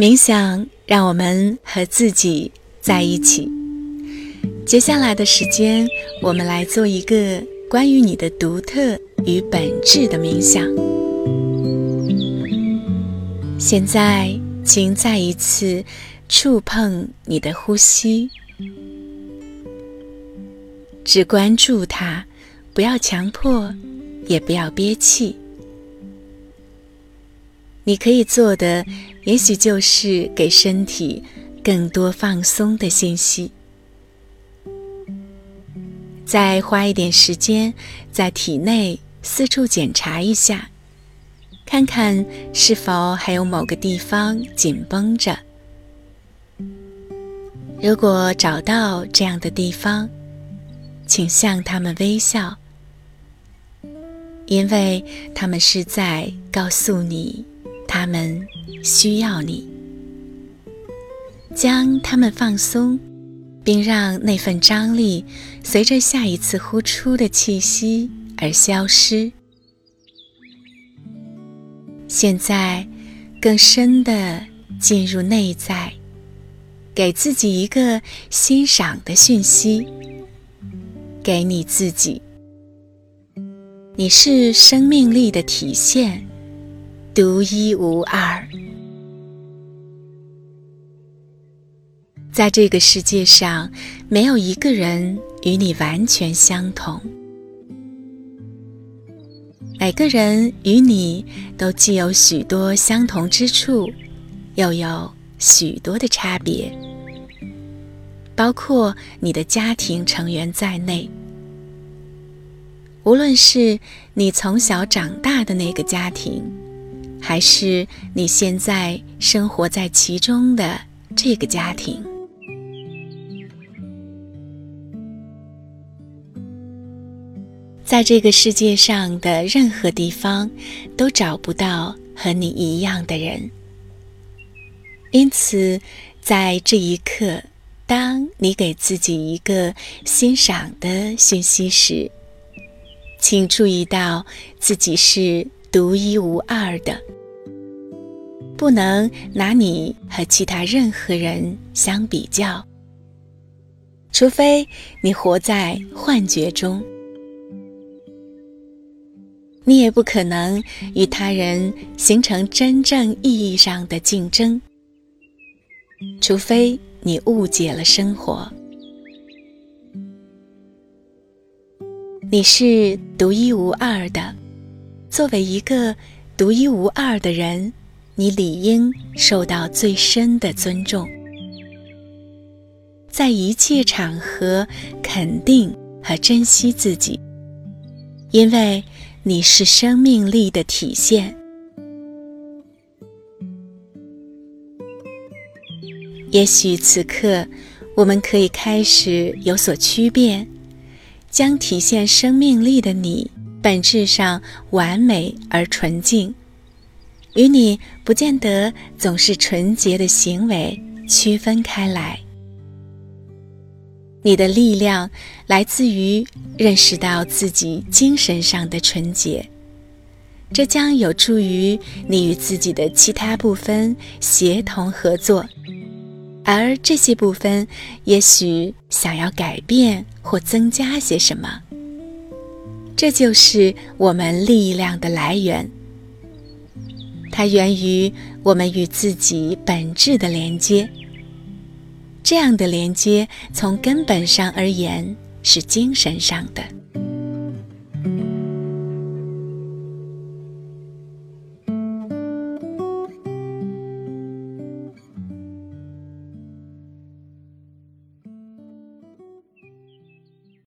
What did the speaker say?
冥想让我们和自己在一起。接下来的时间，我们来做一个关于你的独特与本质的冥想。现在，请再一次触碰你的呼吸，只关注它，不要强迫，也不要憋气。你可以做的，也许就是给身体更多放松的信息。再花一点时间，在体内四处检查一下，看看是否还有某个地方紧绷着。如果找到这样的地方，请向他们微笑，因为他们是在告诉你。他们需要你，将它们放松，并让那份张力随着下一次呼出的气息而消失。现在，更深的进入内在，给自己一个欣赏的讯息，给你自己，你是生命力的体现。独一无二，在这个世界上，没有一个人与你完全相同。每个人与你都既有许多相同之处，又有许多的差别，包括你的家庭成员在内。无论是你从小长大的那个家庭。还是你现在生活在其中的这个家庭，在这个世界上的任何地方都找不到和你一样的人。因此，在这一刻，当你给自己一个欣赏的讯息时，请注意到自己是。独一无二的，不能拿你和其他任何人相比较，除非你活在幻觉中，你也不可能与他人形成真正意义上的竞争，除非你误解了生活。你是独一无二的。作为一个独一无二的人，你理应受到最深的尊重，在一切场合肯定和珍惜自己，因为你是生命力的体现。也许此刻，我们可以开始有所区别，将体现生命力的你。本质上完美而纯净，与你不见得总是纯洁的行为区分开来。你的力量来自于认识到自己精神上的纯洁，这将有助于你与自己的其他部分协同合作，而这些部分也许想要改变或增加些什么。这就是我们力量的来源，它源于我们与自己本质的连接。这样的连接，从根本上而言是精神上的。